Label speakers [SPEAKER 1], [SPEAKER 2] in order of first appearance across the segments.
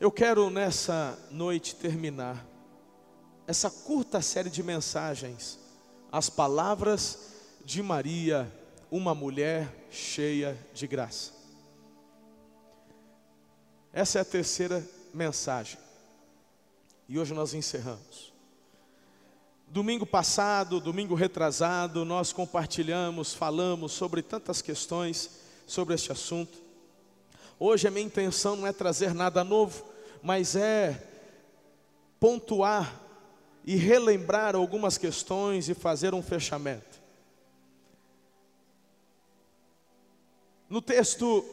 [SPEAKER 1] Eu quero nessa noite terminar essa curta série de mensagens, as palavras de Maria, uma mulher cheia de graça. Essa é a terceira mensagem. E hoje nós encerramos. Domingo passado, domingo retrasado, nós compartilhamos, falamos sobre tantas questões sobre este assunto. Hoje a minha intenção não é trazer nada novo, mas é pontuar e relembrar algumas questões e fazer um fechamento. No texto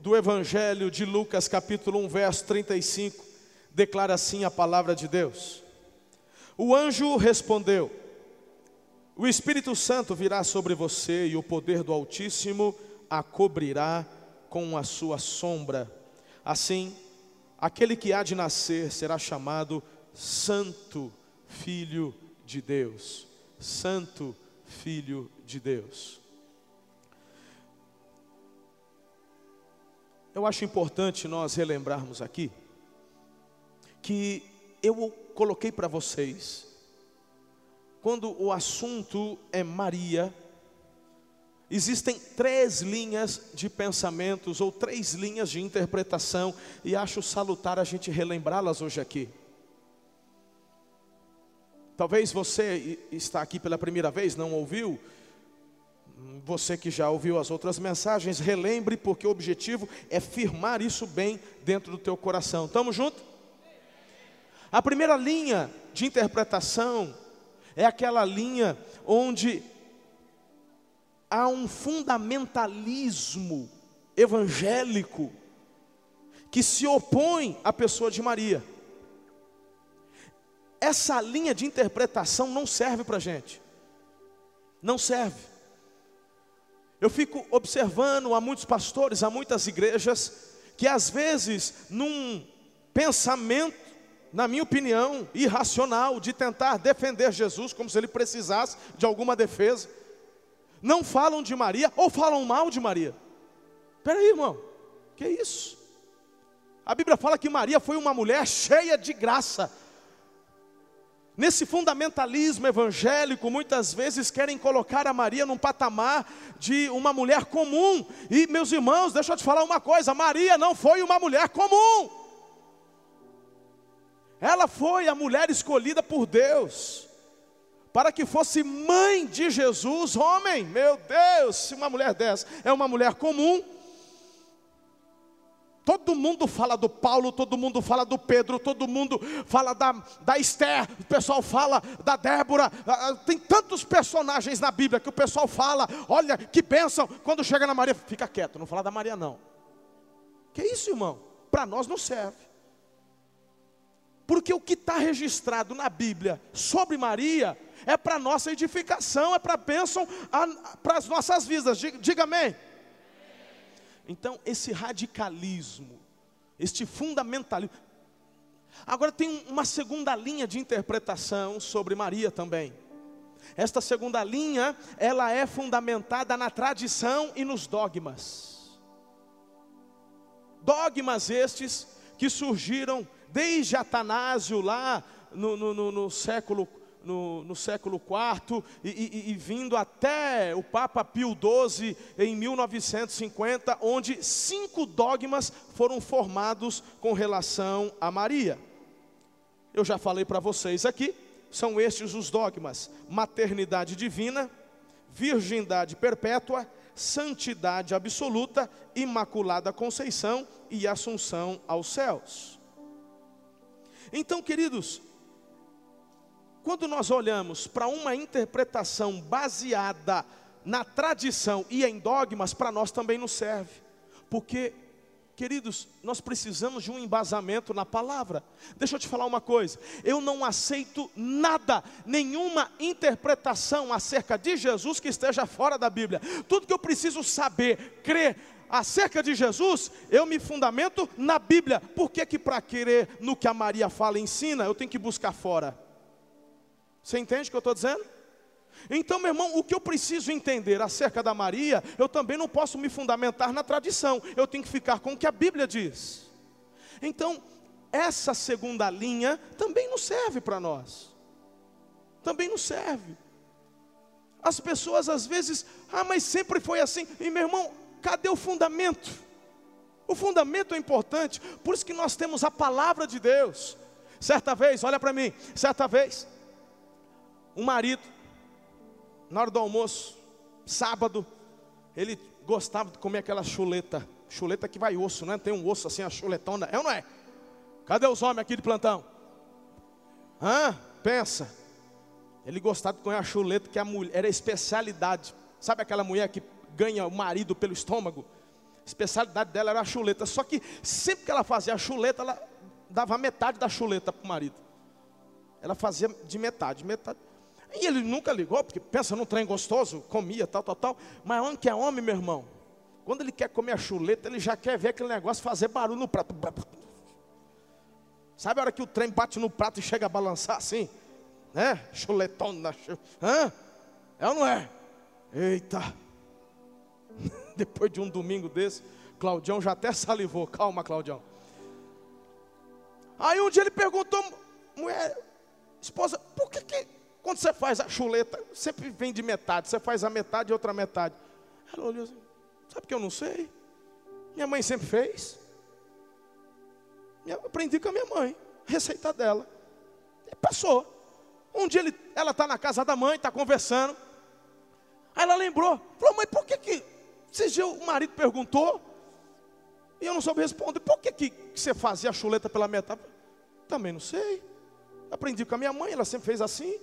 [SPEAKER 1] do Evangelho de Lucas, capítulo 1, verso 35, declara assim a palavra de Deus. O anjo respondeu: O Espírito Santo virá sobre você e o poder do Altíssimo a cobrirá com a sua sombra. Assim, aquele que há de nascer será chamado Santo Filho de Deus. Santo Filho de Deus. Eu acho importante nós relembrarmos aqui que eu coloquei para vocês, quando o assunto é Maria, existem três linhas de pensamentos ou três linhas de interpretação, e acho salutar a gente relembrá-las hoje aqui. Talvez você está aqui pela primeira vez, não ouviu, você que já ouviu as outras mensagens, relembre, porque o objetivo é firmar isso bem dentro do teu coração. Estamos juntos? A primeira linha de interpretação é aquela linha onde há um fundamentalismo evangélico que se opõe à pessoa de Maria. Essa linha de interpretação não serve para a gente, não serve. Eu fico observando há muitos pastores, há muitas igrejas, que às vezes, num pensamento na minha opinião, irracional de tentar defender Jesus como se ele precisasse de alguma defesa. Não falam de Maria ou falam mal de Maria. Espera aí, irmão, que isso? A Bíblia fala que Maria foi uma mulher cheia de graça. Nesse fundamentalismo evangélico, muitas vezes querem colocar a Maria num patamar de uma mulher comum. E, meus irmãos, deixa eu te falar uma coisa: Maria não foi uma mulher comum. Ela foi a mulher escolhida por Deus para que fosse mãe de Jesus, homem. Meu Deus, se uma mulher dessa é uma mulher comum, Todo mundo fala do Paulo, todo mundo fala do Pedro, todo mundo fala da, da Esther, o pessoal fala da Débora. Tem tantos personagens na Bíblia que o pessoal fala, olha que bênção. Quando chega na Maria, fica quieto, não fala da Maria não. Que isso, irmão? Para nós não serve. Porque o que está registrado na Bíblia sobre Maria é para nossa edificação, é para bênção, para as nossas vidas. Diga, diga amém. Então, esse radicalismo, este fundamentalismo. Agora tem uma segunda linha de interpretação sobre Maria também. Esta segunda linha, ela é fundamentada na tradição e nos dogmas. Dogmas estes que surgiram desde Atanásio lá no, no, no, no século no, no, século IV e, e, e, vindo até o Papa Pio XII em 1950, onde cinco dogmas foram formados com relação a Maria. Eu já falei para vocês aqui, são estes os dogmas: maternidade divina, virgindade perpétua, santidade absoluta, imaculada conceição e assunção aos céus. Então, queridos, quando nós olhamos para uma interpretação baseada na tradição e em dogmas, para nós também não serve, porque, queridos, nós precisamos de um embasamento na palavra. Deixa eu te falar uma coisa: eu não aceito nada, nenhuma interpretação acerca de Jesus que esteja fora da Bíblia. Tudo que eu preciso saber, crer, acerca de Jesus, eu me fundamento na Bíblia. Por que que para querer no que a Maria fala e ensina, eu tenho que buscar fora? Você entende o que eu estou dizendo? Então, meu irmão, o que eu preciso entender acerca da Maria, eu também não posso me fundamentar na tradição, eu tenho que ficar com o que a Bíblia diz. Então, essa segunda linha também não serve para nós. Também não serve. As pessoas às vezes, ah, mas sempre foi assim. E meu irmão, cadê o fundamento? O fundamento é importante, por isso que nós temos a palavra de Deus. Certa vez, olha para mim, certa vez, um marido, na hora do almoço, sábado, ele gostava de comer aquela chuleta, chuleta que vai osso, né? Tem um osso assim, a chuletona, é ou não é? Cadê os homens aqui de plantão? Hã? Pensa. Ele gostava de comer a chuleta que a mulher era especialidade. Sabe aquela mulher que ganha o marido pelo estômago? A especialidade dela era a chuleta. Só que sempre que ela fazia a chuleta, ela dava metade da chuleta para o marido. Ela fazia de metade, metade. E ele nunca ligou, porque pensa num trem gostoso, comia, tal, tal, tal. Mas homem que é homem, meu irmão, quando ele quer comer a chuleta, ele já quer ver aquele negócio fazer barulho no prato. Sabe a hora que o trem bate no prato e chega a balançar assim? Né? Chuletona. Hã? É ou não é? Eita. Depois de um domingo desse, Claudião já até salivou. Calma, Claudião. Aí um dia ele perguntou, mulher, esposa, por que, que quando você faz a chuleta, sempre vem de metade, você faz a metade e outra metade? Ela olhou assim, sabe que eu não sei? Minha mãe sempre fez. Eu aprendi com a minha mãe, receita dela. E passou. Um dia ele, ela está na casa da mãe, está conversando. Aí ela lembrou, falou, mãe, por que que, o marido perguntou, e eu não soube responder, por que que você fazia a chuleta pela metade? Também não sei. Aprendi com a minha mãe, ela sempre fez assim.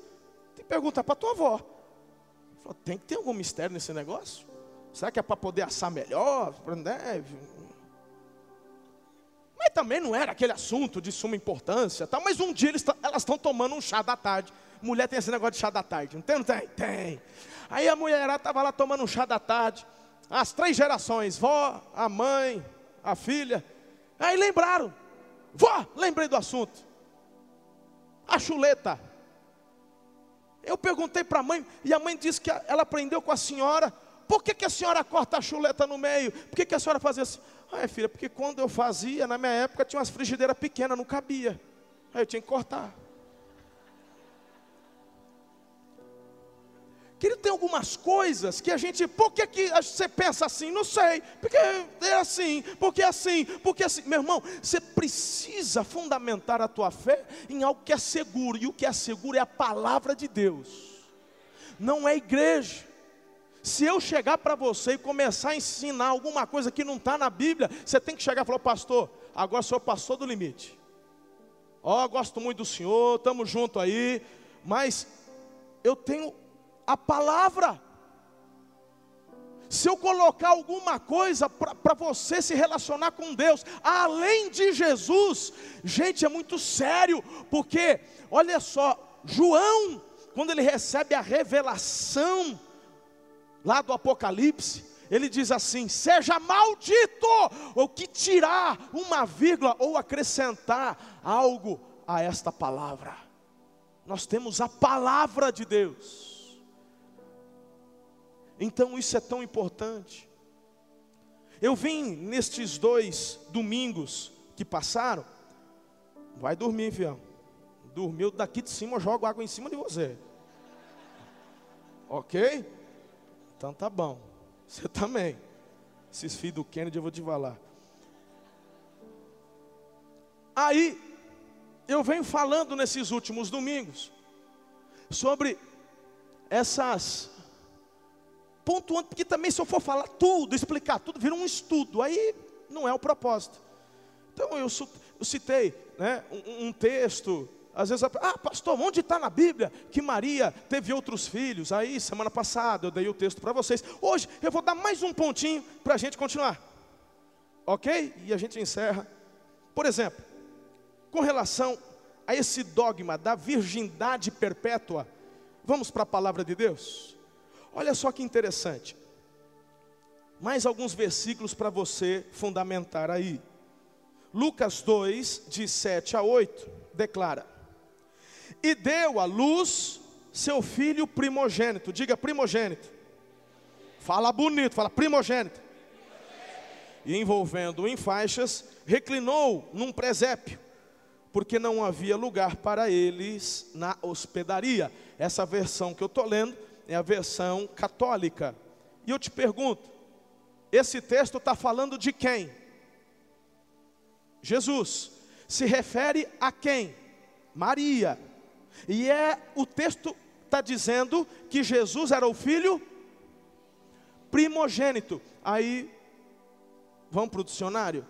[SPEAKER 1] Tem que perguntar para tua avó. Falou, tem que ter algum mistério nesse negócio? Será que é para poder assar melhor? Né? Mas também não era aquele assunto de suma importância. Tá? Mas um dia eles, elas estão tomando um chá da tarde. Mulher tem esse negócio de chá da tarde. Não tem? Não tem? Tem. Aí a mulherada estava lá tomando um chá da tarde. As três gerações, vó, a mãe, a filha. Aí lembraram. Vó, lembrei do assunto. A chuleta. Eu perguntei para a mãe, e a mãe disse que ela aprendeu com a senhora. Por que, que a senhora corta a chuleta no meio? Por que, que a senhora fazia assim? Ah, filha, porque quando eu fazia, na minha época, tinha umas frigideiras pequenas, não cabia. Aí eu tinha que cortar. Querido, tem algumas coisas que a gente, por que, que você pensa assim? Não sei, porque é assim, porque é assim, porque é assim. Meu irmão, você precisa fundamentar a tua fé em algo que é seguro, e o que é seguro é a palavra de Deus, não é igreja. Se eu chegar para você e começar a ensinar alguma coisa que não está na Bíblia, você tem que chegar e falar, pastor, agora senhor passou do limite. Ó, oh, gosto muito do senhor, estamos junto aí, mas eu tenho a palavra. Se eu colocar alguma coisa para você se relacionar com Deus, além de Jesus, gente, é muito sério, porque, olha só, João, quando ele recebe a revelação, lá do Apocalipse, ele diz assim: seja maldito, ou que tirar uma vírgula ou acrescentar algo a esta palavra. Nós temos a palavra de Deus. Então isso é tão importante. Eu vim nestes dois domingos que passaram. Vai dormir, fião. Dormiu daqui de cima, eu jogo água em cima de você. Ok? Então tá bom. Você também. Esses filhos do Kennedy eu vou te falar. Aí, eu venho falando nesses últimos domingos sobre essas pontuando, porque também se eu for falar tudo, explicar tudo, vira um estudo, aí não é o propósito. Então eu, eu citei né, um, um, texto, às vezes, ah pastor, onde está na Bíblia que Maria teve outros filhos? Aí semana passada eu dei o texto para vocês. Hoje eu vou dar mais um pontinho para a gente continuar. Ok? E a gente encerra. Por exemplo, com relação a esse dogma da virgindade perpétua, vamos para a palavra de Deus? Olha só que interessante. Mais alguns versículos para você fundamentar aí. Lucas 2, de 7 a 8, declara: E deu à luz seu filho primogênito, diga primogênito. Fala bonito, fala primogênito. E envolvendo-o em faixas, reclinou num presépio, porque não havia lugar para eles na hospedaria. Essa versão que eu estou lendo é a versão católica. E eu te pergunto: esse texto está falando de quem? Jesus. Se refere a quem? Maria. E é o texto está dizendo que Jesus era o filho primogênito. Aí, vamos para o dicionário?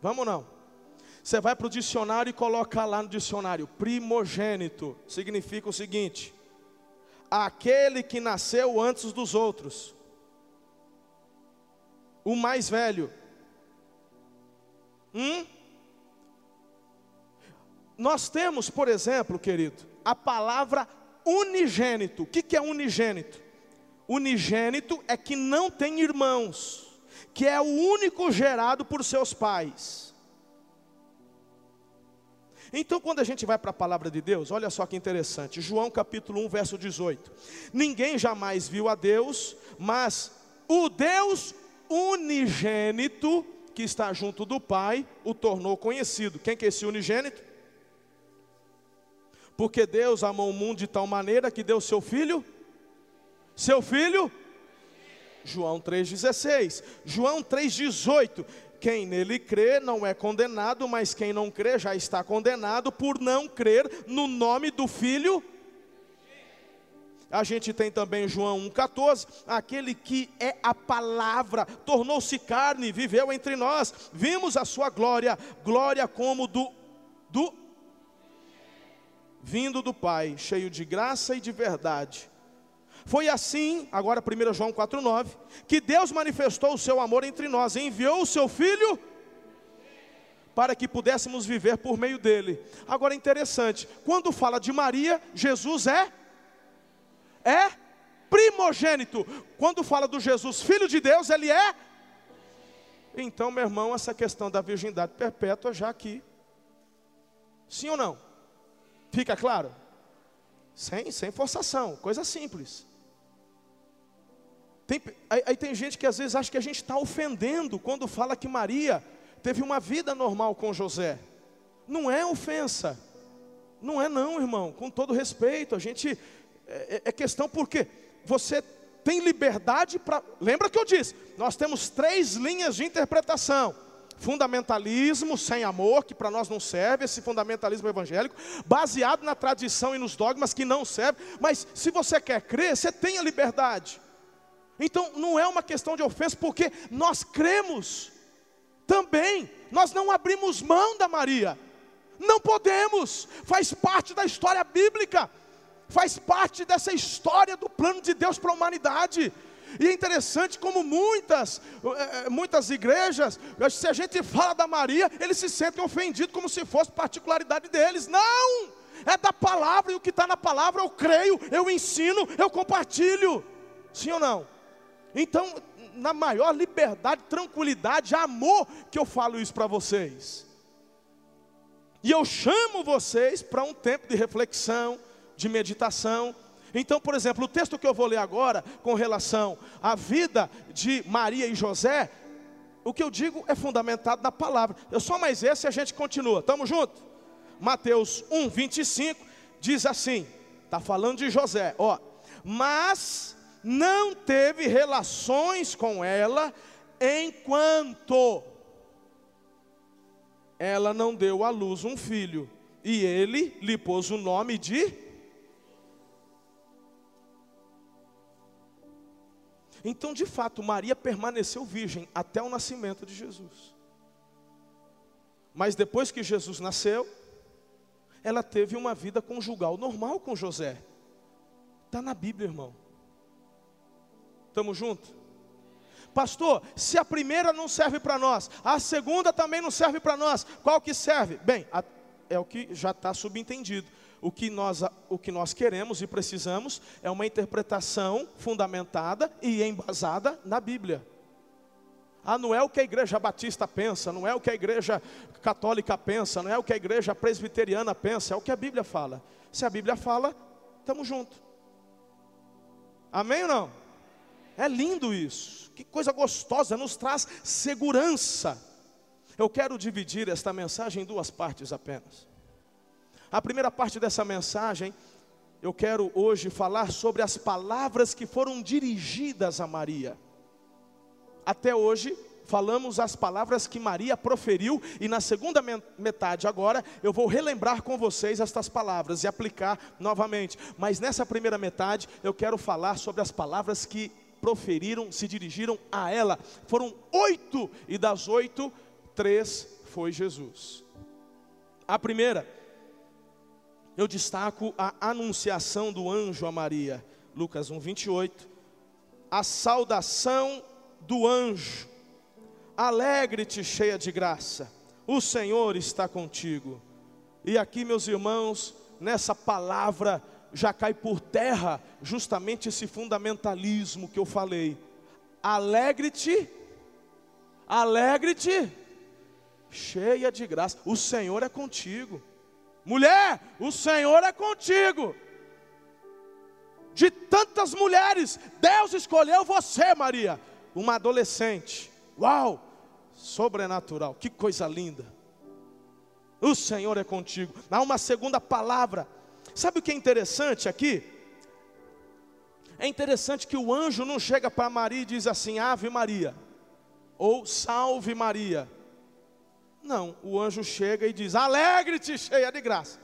[SPEAKER 1] Vamos não? Você vai para o dicionário e coloca lá no dicionário: primogênito significa o seguinte: aquele que nasceu antes dos outros, o mais velho. Hum? Nós temos, por exemplo, querido, a palavra unigênito. O que é unigênito? Unigênito é que não tem irmãos, que é o único gerado por seus pais. Então, quando a gente vai para a palavra de Deus, olha só que interessante, João capítulo 1, verso 18: Ninguém jamais viu a Deus, mas o Deus unigênito, que está junto do Pai, o tornou conhecido. Quem que é esse unigênito? Porque Deus amou o mundo de tal maneira que deu seu filho, seu filho, João 3,16, João 3,18. Quem nele crê não é condenado, mas quem não crê já está condenado por não crer no nome do Filho. A gente tem também João 1,14, aquele que é a palavra, tornou-se carne, viveu entre nós, vimos a sua glória, glória como do, do vindo do Pai, cheio de graça e de verdade. Foi assim, agora 1 João 4,9, que Deus manifestou o seu amor entre nós, enviou o seu Filho para que pudéssemos viver por meio dele. Agora interessante, quando fala de Maria, Jesus é é primogênito. Quando fala do Jesus, filho de Deus, ele é Então, meu irmão, essa questão da virgindade perpétua já aqui. Sim ou não? Fica claro? Sem, sem forçação, coisa simples. Tem, aí, aí, tem gente que às vezes acha que a gente está ofendendo quando fala que Maria teve uma vida normal com José. Não é ofensa. Não é não, irmão. Com todo respeito, a gente é, é, é questão porque você tem liberdade para. Lembra que eu disse? Nós temos três linhas de interpretação fundamentalismo sem amor, que para nós não serve, esse fundamentalismo evangélico, baseado na tradição e nos dogmas que não serve, mas se você quer crer, você tem a liberdade. Então não é uma questão de ofensa, porque nós cremos também, nós não abrimos mão da Maria, não podemos, faz parte da história bíblica, faz parte dessa história do plano de Deus para a humanidade. E é interessante como muitas, eh, eh, muitas igrejas, se a gente fala da Maria, eles se sentem ofendidos como se fosse particularidade deles. Não! É da palavra, e o que está na palavra eu creio, eu ensino, eu compartilho. Sim ou não? Então, na maior liberdade, tranquilidade, amor, que eu falo isso para vocês. E eu chamo vocês para um tempo de reflexão, de meditação, então, por exemplo, o texto que eu vou ler agora, com relação à vida de Maria e José, o que eu digo é fundamentado na palavra. Eu só mais esse e a gente continua. Estamos juntos? Mateus 1, 25 diz assim: está falando de José, ó. Mas não teve relações com ela enquanto ela não deu à luz um filho, e ele lhe pôs o nome de Então, de fato, Maria permaneceu virgem até o nascimento de Jesus. Mas depois que Jesus nasceu, ela teve uma vida conjugal normal com José. Está na Bíblia, irmão. Estamos juntos? Pastor, se a primeira não serve para nós, a segunda também não serve para nós, qual que serve? Bem, é o que já está subentendido o que nós, o que nós queremos e precisamos é uma interpretação fundamentada e embasada na Bíblia. Ah, não é o que a igreja batista pensa, não é o que a igreja católica pensa, não é o que a igreja presbiteriana pensa, é o que a Bíblia fala. Se a Bíblia fala, estamos juntos. Amém ou não? É lindo isso, que coisa gostosa, nos traz segurança. Eu quero dividir esta mensagem em duas partes apenas. A primeira parte dessa mensagem, eu quero hoje falar sobre as palavras que foram dirigidas a Maria. Até hoje, falamos as palavras que Maria proferiu, e na segunda metade agora eu vou relembrar com vocês estas palavras e aplicar novamente. Mas nessa primeira metade eu quero falar sobre as palavras que proferiram, se dirigiram a ela. Foram oito, e das oito, três foi Jesus. A primeira, eu destaco a anunciação do anjo a Maria, Lucas 1, 28. A saudação do anjo Alegre-te, cheia de graça, o Senhor está contigo. E aqui, meus irmãos, nessa palavra já cai por terra justamente esse fundamentalismo que eu falei. Alegre-te, alegre-te, cheia de graça, o Senhor é contigo. Mulher, o Senhor é contigo. De tantas mulheres, Deus escolheu você, Maria, uma adolescente. Uau! sobrenatural. Que coisa linda. O Senhor é contigo. Há uma segunda palavra. Sabe o que é interessante aqui? É interessante que o anjo não chega para Maria e diz assim: Ave Maria, ou Salve Maria. Não, o anjo chega e diz: Alegre-te, cheia de graça.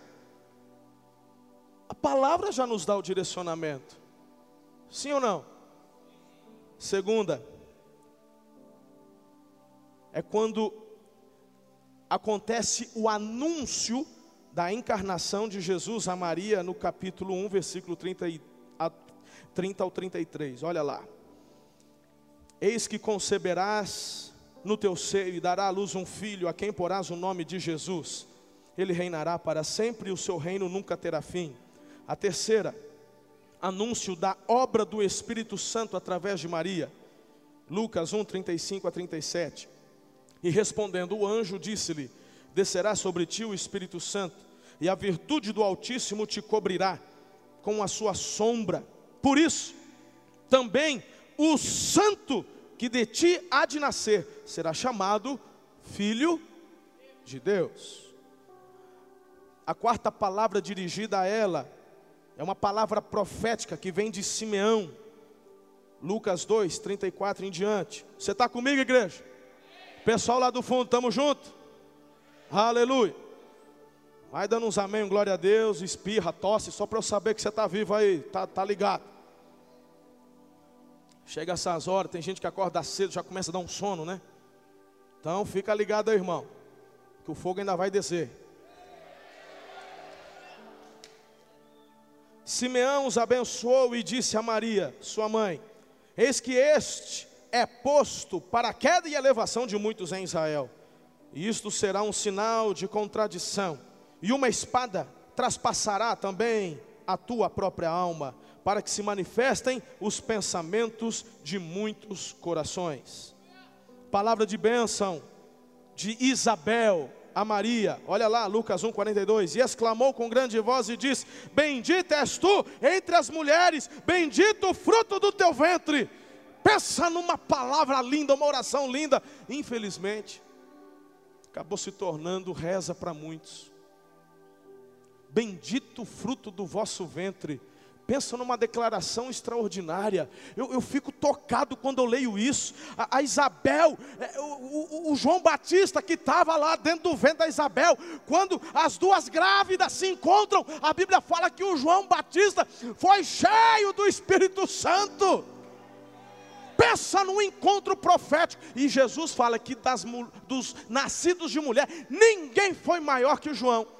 [SPEAKER 1] A palavra já nos dá o direcionamento. Sim ou não? Segunda, é quando acontece o anúncio da encarnação de Jesus a Maria no capítulo 1, versículo 30, e, a, 30 ao 33. Olha lá. Eis que conceberás no teu seio e dará à luz um filho, a quem porás o nome de Jesus. Ele reinará para sempre e o seu reino nunca terá fim. A terceira, anúncio da obra do Espírito Santo através de Maria. Lucas 1, 35 a 37. E respondendo o anjo, disse-lhe: Descerá sobre ti o Espírito Santo, e a virtude do Altíssimo te cobrirá com a sua sombra. Por isso, também o santo que de ti há de nascer será chamado Filho de Deus. A quarta palavra dirigida a ela é uma palavra profética que vem de Simeão, Lucas 2, 34 em diante. Você está comigo, igreja? Pessoal lá do fundo, estamos juntos? Aleluia. Vai dando uns amém, glória a Deus, espirra, tosse, só para eu saber que você está vivo aí, tá, tá ligado. Chega essas horas, tem gente que acorda cedo, já começa a dar um sono, né? Então fica ligado aí, irmão, que o fogo ainda vai descer. Simeão os abençoou e disse a Maria, sua mãe: Eis que este é posto para a queda e elevação de muitos em Israel. E isto será um sinal de contradição, e uma espada traspassará também a tua própria alma, para que se manifestem os pensamentos de muitos corações. Palavra de bênção de Isabel a Maria, olha lá, Lucas 1,42, e exclamou com grande voz e disse: Bendita és tu entre as mulheres, bendito o fruto do teu ventre. Pensa numa palavra linda, uma oração linda. Infelizmente, acabou se tornando reza para muitos. Bendito o fruto do vosso ventre. Pensa numa declaração extraordinária. Eu, eu fico tocado quando eu leio isso. A, a Isabel, é, o, o, o, João Batista que estava lá dentro do ventre da Isabel, quando as duas grávidas se encontram, a Bíblia fala que o João Batista foi cheio do Espírito Santo. Pensa no encontro profético. E Jesus fala que das, dos nascidos de mulher, ninguém foi maior que João.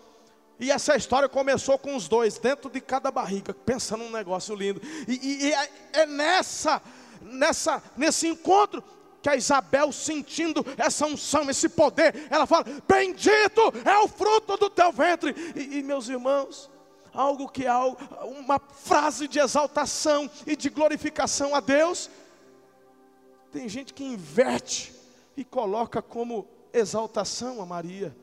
[SPEAKER 1] E essa história começou com os dois, dentro de cada barriga. Pensa num negócio lindo. E, e, e é, é nessa, nessa, nesse encontro que a Isabel, sentindo essa unção, esse poder, ela fala: Bendito é o fruto do teu ventre. E, e meus irmãos, algo que é uma frase de exaltação e de glorificação a Deus tem gente que inverte e coloca como exaltação a Maria.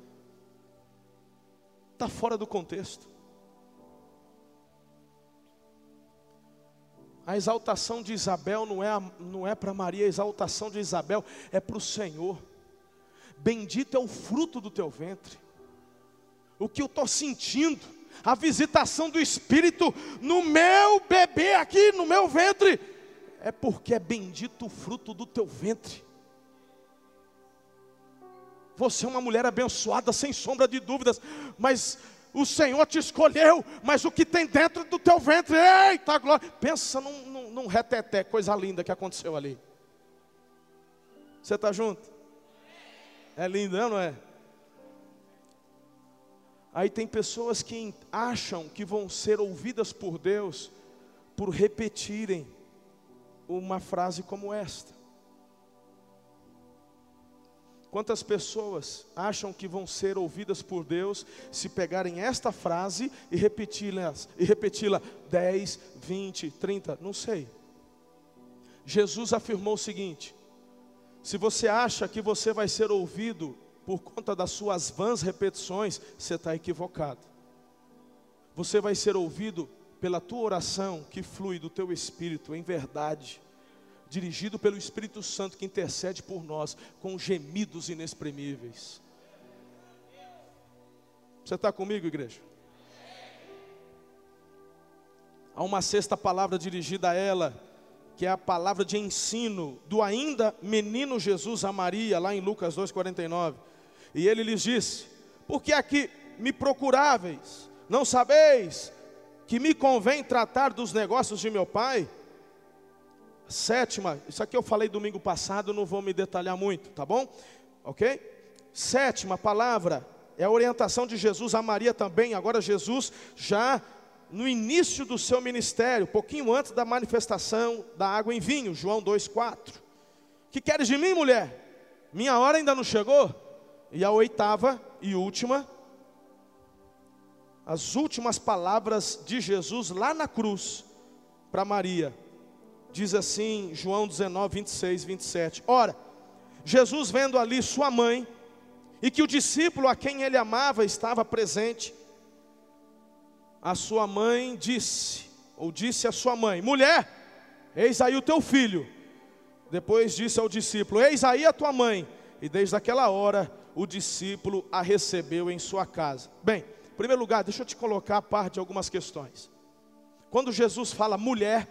[SPEAKER 1] Está fora do contexto. A exaltação de Isabel não é, não é para Maria, a exaltação de Isabel é para o Senhor. Bendito é o fruto do teu ventre. O que eu estou sentindo, a visitação do Espírito no meu bebê aqui, no meu ventre, é porque é bendito o fruto do teu ventre. Você é uma mulher abençoada, sem sombra de dúvidas, mas o Senhor te escolheu, mas o que tem dentro do teu ventre, eita glória. Pensa num, num, num reteté, coisa linda que aconteceu ali. Você está junto? É lindo, não é? Aí tem pessoas que acham que vão ser ouvidas por Deus por repetirem uma frase como esta. Quantas pessoas acham que vão ser ouvidas por Deus se pegarem esta frase e repeti-la e repeti-la 10, 20, 30, não sei. Jesus afirmou o seguinte: se você acha que você vai ser ouvido por conta das suas vãs repetições, você está equivocado. Você vai ser ouvido pela tua oração que flui do teu espírito em verdade dirigido pelo Espírito Santo que intercede por nós com gemidos inexprimíveis. Você está comigo, igreja? Há uma sexta palavra dirigida a ela, que é a palavra de ensino do ainda menino Jesus a Maria, lá em Lucas 2,49. E ele lhes disse: Por que aqui me procuráveis? Não sabeis que me convém tratar dos negócios de meu pai? Sétima, isso aqui eu falei domingo passado, não vou me detalhar muito, tá bom? Ok? Sétima palavra é a orientação de Jesus a Maria também. Agora, Jesus já no início do seu ministério, pouquinho antes da manifestação da água em vinho, João 2,4. Que queres de mim, mulher? Minha hora ainda não chegou? E a oitava e última, as últimas palavras de Jesus lá na cruz para Maria diz assim, João 19, 26, 27. Ora, Jesus vendo ali sua mãe, e que o discípulo a quem ele amava estava presente, a sua mãe disse, ou disse a sua mãe: Mulher, eis aí o teu filho. Depois disse ao discípulo: Eis aí a tua mãe. E desde aquela hora o discípulo a recebeu em sua casa. Bem, em primeiro lugar, deixa eu te colocar a parte de algumas questões. Quando Jesus fala mulher,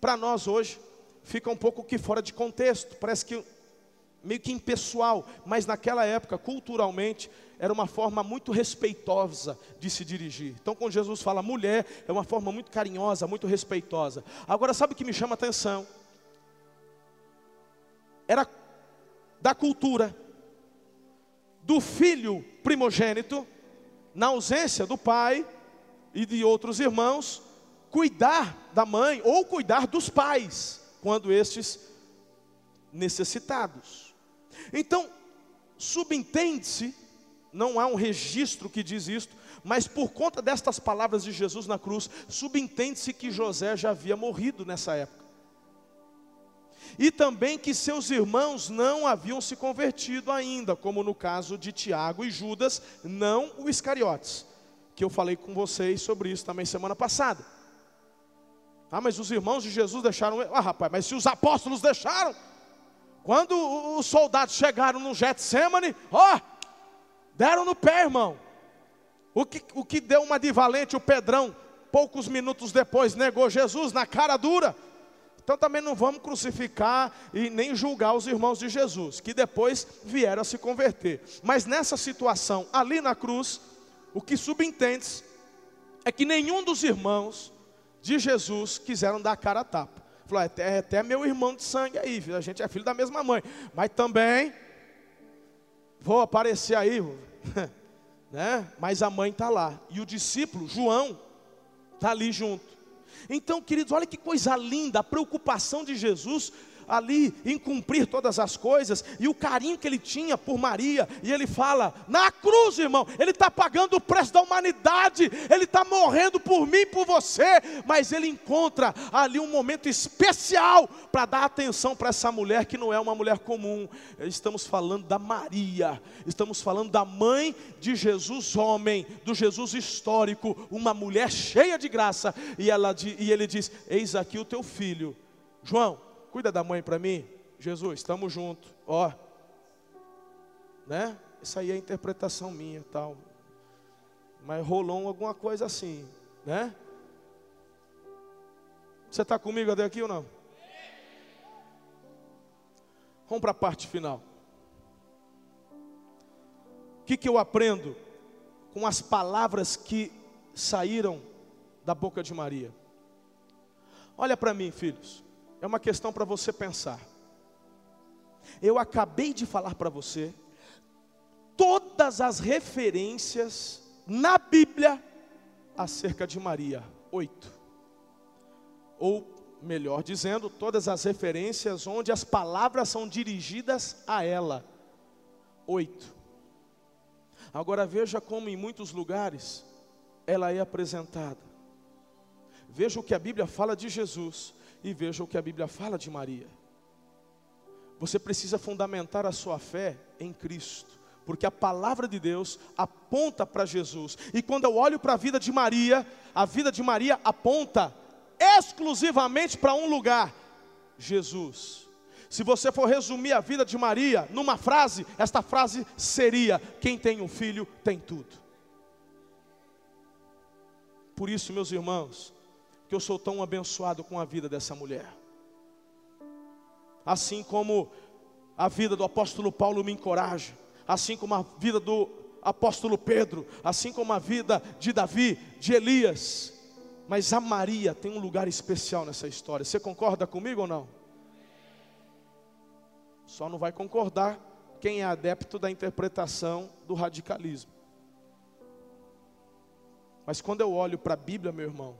[SPEAKER 1] para nós hoje fica um pouco que fora de contexto, parece que meio que impessoal, mas naquela época, culturalmente, era uma forma muito respeitosa de se dirigir. Então, quando Jesus fala mulher, é uma forma muito carinhosa, muito respeitosa. Agora, sabe o que me chama a atenção? Era da cultura do filho primogênito, na ausência do pai e de outros irmãos, cuidar da mãe ou cuidar dos pais, quando estes necessitados. Então, subentende-se, não há um registro que diz isto, mas por conta destas palavras de Jesus na cruz, subentende-se que José já havia morrido nessa época. E também que seus irmãos não haviam se convertido ainda, como no caso de Tiago e Judas, não o Iscariotes, que eu falei com vocês sobre isso também semana passada. Ah, mas os irmãos de Jesus deixaram. Ah, rapaz, mas se os apóstolos deixaram, quando os soldados chegaram no Getsemane, ó, deram no pé, irmão. O que, o que deu uma de valente, o Pedrão, poucos minutos depois, negou Jesus na cara dura. Então também não vamos crucificar e nem julgar os irmãos de Jesus, que depois vieram a se converter. Mas nessa situação, ali na cruz, o que subentende é que nenhum dos irmãos de Jesus quiseram dar a cara a tapa. Falou, é até, é até meu irmão de sangue aí, a gente é filho da mesma mãe. Mas também vou aparecer aí, né? Mas a mãe está lá. E o discípulo, João, está ali junto. Então, queridos, olha que coisa linda, a preocupação de Jesus ali em cumprir todas as coisas, e o carinho que ele tinha por Maria, e ele fala: na cruz, irmão, ele está pagando o preço da humanidade, ele está morrendo por mim, por você, mas ele encontra ali um momento especial para dar atenção para essa mulher que não é uma mulher comum. Estamos falando da Maria, estamos falando da mãe de Jesus, homem, do Jesus histórico, uma mulher cheia de graça, e, ela, e ele diz: Eis aqui o teu filho. João, cuida da mãe para mim. Jesus, estamos juntos. Ó. né? Isso aí é interpretação minha, tal. Mas rolou alguma coisa assim, né? Você está comigo até aqui ou não? Vamos para a parte final. O que, que eu aprendo com as palavras que saíram da boca de Maria? Olha para mim, filhos. É uma questão para você pensar. Eu acabei de falar para você todas as referências na Bíblia acerca de Maria. Oito. Ou, melhor dizendo, todas as referências onde as palavras são dirigidas a ela. Oito. Agora veja como em muitos lugares ela é apresentada. Veja o que a Bíblia fala de Jesus e veja o que a Bíblia fala de Maria. Você precisa fundamentar a sua fé em Cristo, porque a palavra de Deus aponta para Jesus. E quando eu olho para a vida de Maria, a vida de Maria aponta exclusivamente para um lugar: Jesus. Se você for resumir a vida de Maria numa frase, esta frase seria: quem tem um filho tem tudo. Por isso, meus irmãos, que eu sou tão abençoado com a vida dessa mulher. Assim como a vida do apóstolo Paulo me encoraja, assim como a vida do apóstolo Pedro, assim como a vida de Davi, de Elias. Mas a Maria tem um lugar especial nessa história. Você concorda comigo ou não? Só não vai concordar quem é adepto da interpretação do radicalismo. Mas quando eu olho para a Bíblia, meu irmão,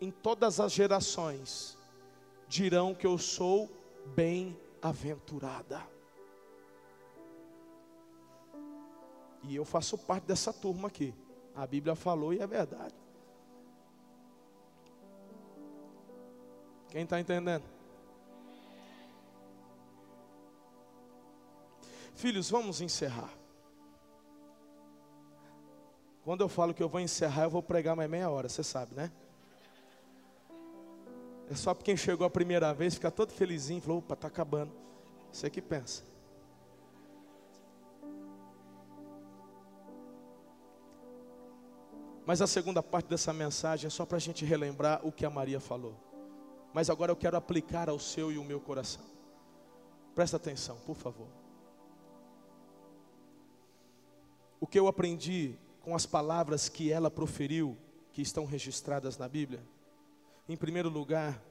[SPEAKER 1] em, todas as gerações dirão que eu sou bem-aventurada. E eu faço parte dessa turma aqui. A Bíblia falou e é verdade. Quem está entendendo? Filhos, vamos encerrar. Quando eu falo que eu vou encerrar, eu vou pregar mais meia hora, você sabe, né? É só para quem chegou a primeira vez, fica todo felizinho, falou, opa, está acabando. Você que pensa. Mas a segunda parte dessa mensagem é só para a gente relembrar o que a Maria falou. Mas agora eu quero aplicar ao seu e o meu coração. Presta atenção, por favor. O que eu aprendi com as palavras que ela proferiu, que estão registradas na Bíblia? Em primeiro lugar,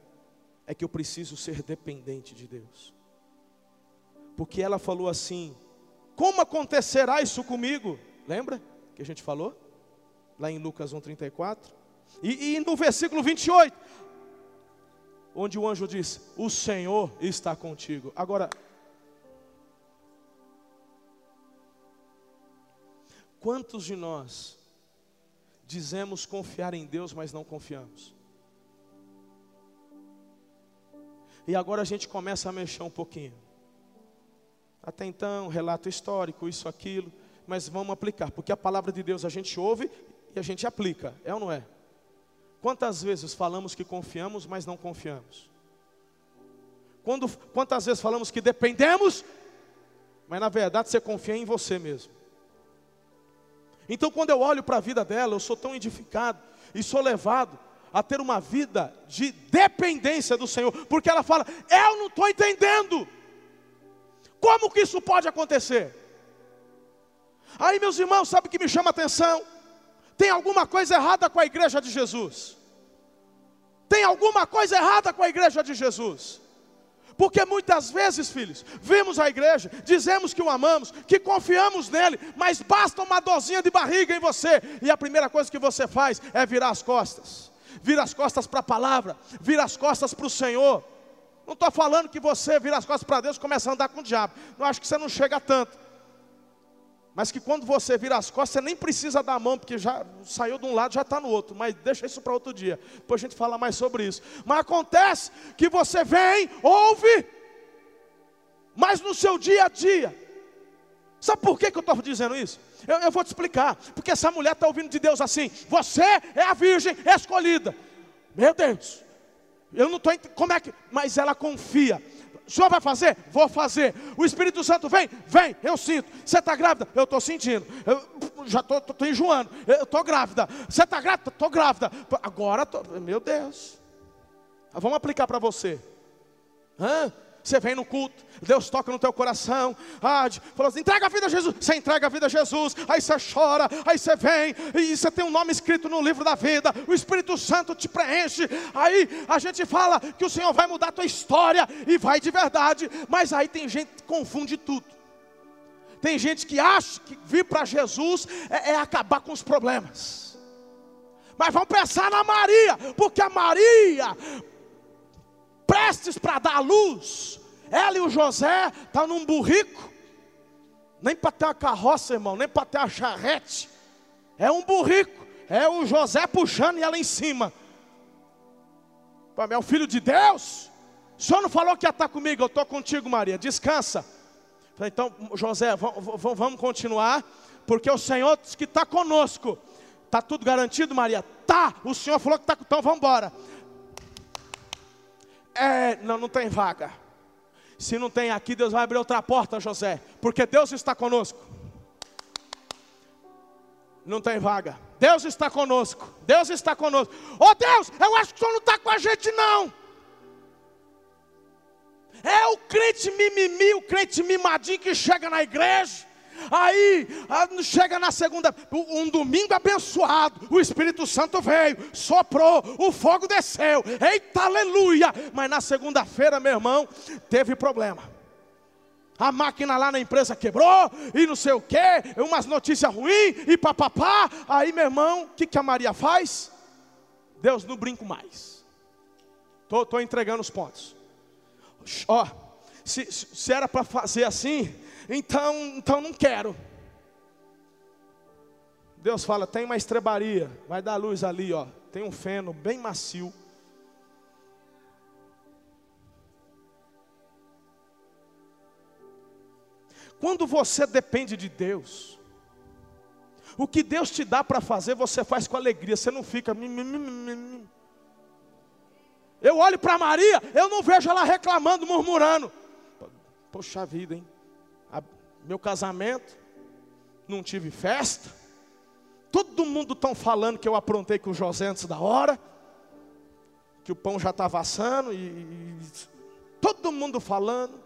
[SPEAKER 1] é que eu preciso ser dependente de Deus. Porque ela falou assim: Como acontecerá isso comigo? Lembra que a gente falou? Lá em Lucas 1,34. E, e no versículo 28, onde o anjo diz: O Senhor está contigo. Agora, Quantos de nós dizemos confiar em Deus, mas não confiamos? E agora a gente começa a mexer um pouquinho. Até então, relato histórico, isso, aquilo, mas vamos aplicar, porque a palavra de Deus a gente ouve e a gente aplica, é ou não é? Quantas vezes falamos que confiamos, mas não confiamos? Quando, quantas vezes falamos que dependemos, mas na verdade você confia em você mesmo? Então, quando eu olho para a vida dela, eu sou tão edificado e sou levado a ter uma vida de dependência do Senhor, porque ela fala: Eu não estou entendendo, como que isso pode acontecer? Aí, meus irmãos, sabe o que me chama a atenção? Tem alguma coisa errada com a igreja de Jesus. Tem alguma coisa errada com a igreja de Jesus. Porque muitas vezes, filhos, vimos a igreja, dizemos que o amamos, que confiamos nele, mas basta uma dosinha de barriga em você, e a primeira coisa que você faz é virar as costas. Vira as costas para a palavra, vira as costas para o Senhor. Não estou falando que você vira as costas para Deus e começa a andar com o diabo. Eu acho que você não chega tanto. Mas que quando você vira as costas, você nem precisa dar a mão, porque já saiu de um lado, já está no outro. Mas deixa isso para outro dia. Depois a gente fala mais sobre isso. Mas acontece que você vem, ouve, mas no seu dia a dia. Sabe por que, que eu estou dizendo isso? Eu, eu, vou te explicar. Porque essa mulher está ouvindo de Deus assim: Você é a virgem escolhida. Meu Deus, eu não estou. Como é que. Mas ela confia. O senhor vai fazer? Vou fazer. O Espírito Santo vem? Vem, eu sinto. Você está grávida? Eu estou sentindo. Eu já estou enjoando. Eu estou grávida. Você está grávida? Estou grávida. Agora, tô... meu Deus. Vamos aplicar para você. Hã? Você vem no culto, Deus toca no teu coração, ah, falou assim, entrega a vida a Jesus, você entrega a vida a Jesus, aí você chora, aí você vem, e você tem um nome escrito no livro da vida, o Espírito Santo te preenche, aí a gente fala que o Senhor vai mudar a tua história, e vai de verdade, mas aí tem gente que confunde tudo. Tem gente que acha que vir para Jesus é, é acabar com os problemas. Mas vamos pensar na Maria, porque a Maria prestes para dar a luz, ela e o José estão num burrico, nem para ter uma carroça, irmão, nem para ter uma charrete, é um burrico, é o José puxando e ela em cima. É o filho de Deus. O senhor não falou que ia estar comigo, eu estou contigo, Maria, descansa. Falei, então, José, vamos continuar, porque o Senhor diz que está conosco. Está tudo garantido, Maria? Tá, o Senhor falou que está, então vamos embora. É, não, não tem vaga. Se não tem aqui, Deus vai abrir outra porta, José, porque Deus está conosco. Não tem vaga. Deus está conosco. Deus está conosco. Oh Deus, eu acho que o Senhor não está com a gente, não. É o crente mimimi, o crente mimadinho que chega na igreja Aí chega na segunda, um domingo abençoado, o Espírito Santo veio, soprou, o fogo desceu, eita aleluia. Mas na segunda-feira, meu irmão, teve problema. A máquina lá na empresa quebrou, e não sei o que, umas notícias ruins, e papapá. Aí, meu irmão, o que, que a Maria faz? Deus, não brinco mais. Estou entregando os pontos. Ó, se, se era para fazer assim, então, então não quero. Deus fala: tem uma estrebaria, vai dar luz ali, ó. Tem um feno bem macio. Quando você depende de Deus, o que Deus te dá para fazer, você faz com alegria, você não fica. Eu olho para Maria, eu não vejo ela reclamando, murmurando. Poxa vida, hein? Meu casamento, não tive festa. Todo mundo estão falando que eu aprontei com o José antes da hora, que o pão já estava assando, e, e todo mundo falando.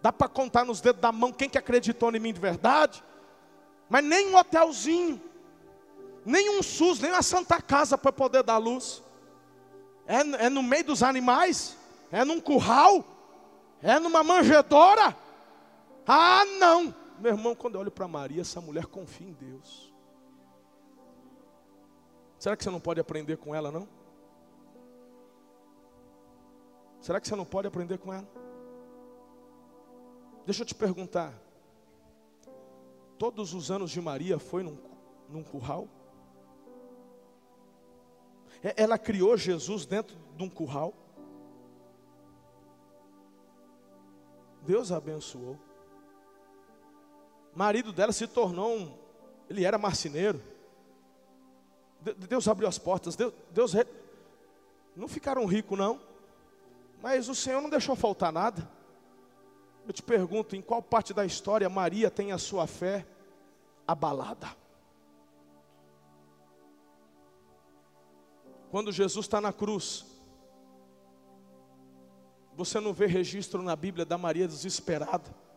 [SPEAKER 1] Dá para contar nos dedos da mão quem que acreditou em mim de verdade. Mas nem um hotelzinho, nem um SUS, nem uma Santa Casa para poder dar luz. É, é no meio dos animais, é num curral, é numa manjedoura. Ah, não! Meu irmão, quando eu olho para Maria, essa mulher confia em Deus. Será que você não pode aprender com ela, não? Será que você não pode aprender com ela? Deixa eu te perguntar. Todos os anos de Maria foi num, num curral? É, ela criou Jesus dentro de um curral? Deus abençoou marido dela se tornou um, ele era marceneiro. Deus abriu as portas, Deus, Deus não ficaram ricos não, mas o Senhor não deixou faltar nada. Eu te pergunto, em qual parte da história Maria tem a sua fé abalada? Quando Jesus está na cruz, você não vê registro na Bíblia da Maria desesperada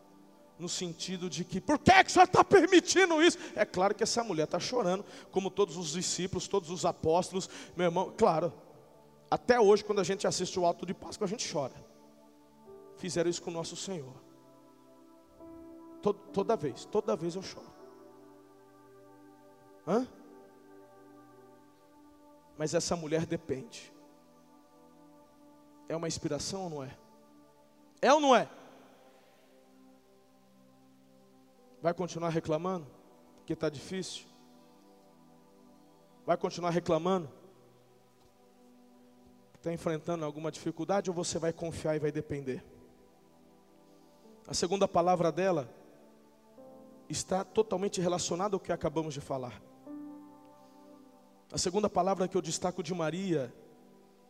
[SPEAKER 1] no sentido de que, por que, é que o senhor está permitindo isso? É claro que essa mulher está chorando, como todos os discípulos, todos os apóstolos, meu irmão, claro, até hoje, quando a gente assiste o alto de Páscoa, a gente chora. Fizeram isso com o nosso Senhor. Toda, toda vez, toda vez eu choro. Hã? Mas essa mulher depende. É uma inspiração ou não é? É ou não é? Vai continuar reclamando? Porque está difícil? Vai continuar reclamando? Está enfrentando alguma dificuldade ou você vai confiar e vai depender? A segunda palavra dela está totalmente relacionada ao que acabamos de falar. A segunda palavra que eu destaco de Maria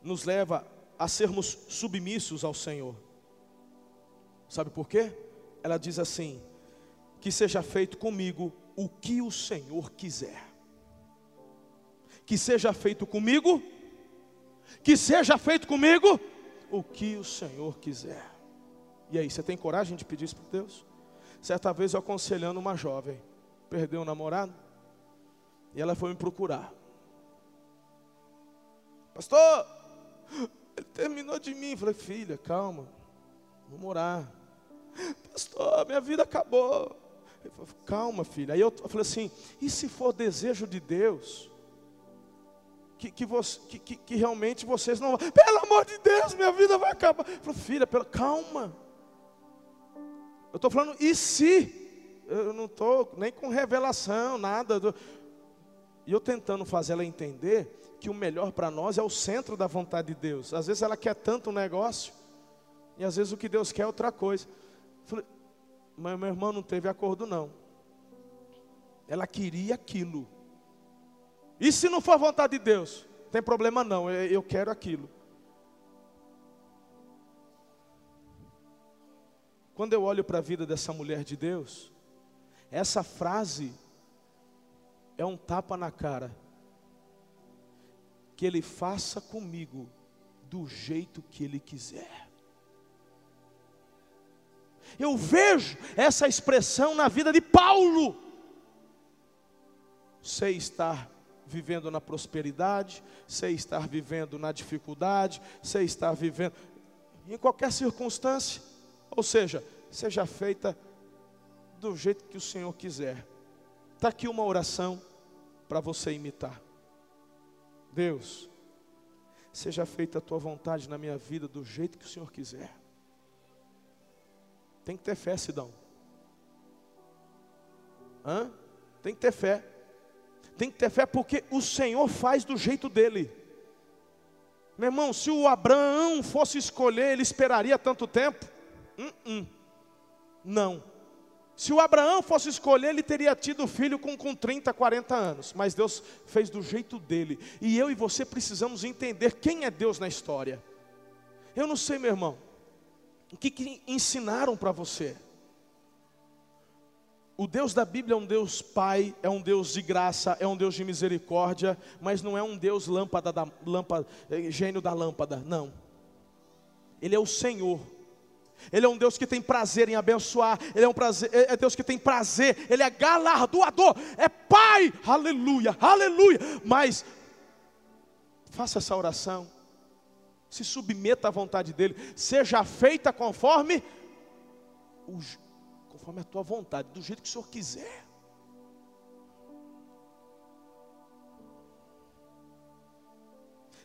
[SPEAKER 1] nos leva a sermos submissos ao Senhor. Sabe por quê? Ela diz assim: Que seja feito comigo o que o Senhor quiser. Que seja feito comigo, que seja feito comigo o que o Senhor quiser. E aí, você tem coragem de pedir isso para Deus? Certa vez eu aconselhando uma jovem, perdeu o namorado, e ela foi me procurar. Pastor, ele terminou de mim. falei, filha, calma, vamos orar. Pastor, minha vida acabou. Calma, filha. Aí eu falei assim: e se for desejo de Deus? Que, que, você, que, que, realmente vocês não. Pelo amor de Deus, minha vida vai acabar. Eu falei, filha, pela, calma. Eu estou falando, e se? Eu não estou nem com revelação, nada. E eu tentando fazer ela entender que o melhor para nós é o centro da vontade de Deus. Às vezes ela quer tanto um negócio, e às vezes o que Deus quer é outra coisa. Eu falei, mas meu irmão não teve acordo não. Ela queria aquilo. E se não for vontade de Deus? Tem problema não, eu quero aquilo. Quando eu olho para a vida dessa mulher de Deus, essa frase é um tapa na cara. Que Ele faça comigo do jeito que Ele quiser. Eu vejo essa expressão na vida de Paulo. Sei estar vivendo na prosperidade, sei estar vivendo na dificuldade, sei estar vivendo em qualquer circunstância. Ou seja, seja feita do jeito que o Senhor quiser. Está aqui uma oração para você imitar. Deus, seja feita a tua vontade na minha vida do jeito que o Senhor quiser. Tem que ter fé, Sidão. Hã? Tem que ter fé. Tem que ter fé porque o Senhor faz do jeito dele. Meu irmão, se o Abraão fosse escolher, ele esperaria tanto tempo? Uh -uh. Não. Se o Abraão fosse escolher, ele teria tido filho com, com 30, 40 anos. Mas Deus fez do jeito dele. E eu e você precisamos entender quem é Deus na história. Eu não sei, meu irmão. O que, que ensinaram para você? O Deus da Bíblia é um Deus Pai, é um Deus de graça, é um Deus de misericórdia, mas não é um Deus lâmpada da lâmpada, eh, gênio da lâmpada, não. Ele é o Senhor. Ele é um Deus que tem prazer em abençoar, Ele é um prazer, é, é Deus que tem prazer, Ele é galardoador, é Pai, aleluia, aleluia. Mas faça essa oração se submeta à vontade dele, seja feita conforme o, conforme a tua vontade, do jeito que o Senhor quiser.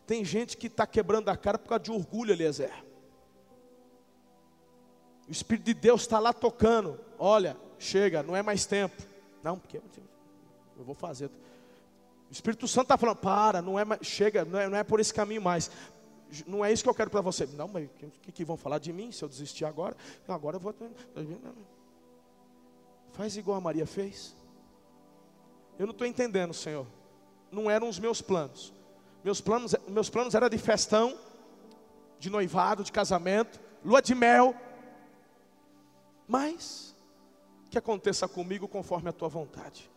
[SPEAKER 1] Tem gente que está quebrando a cara por causa de orgulho, Eliezer. O Espírito de Deus está lá tocando. Olha, chega, não é mais tempo. Não, porque eu vou fazer. O Espírito Santo está falando, para, não é mais, chega, não é, não é por esse caminho mais não é isso que eu quero para você. Não, mas o que, que, vão falar de mim se eu desistir agora? Agora eu vou. Faz igual a Maria fez. Eu não estou entendendo, Senhor. Não eram os meus planos. Meus planos, meus planos eram de festão, de noivado, de casamento, lua de mel. Mas que aconteça comigo conforme a tua vontade.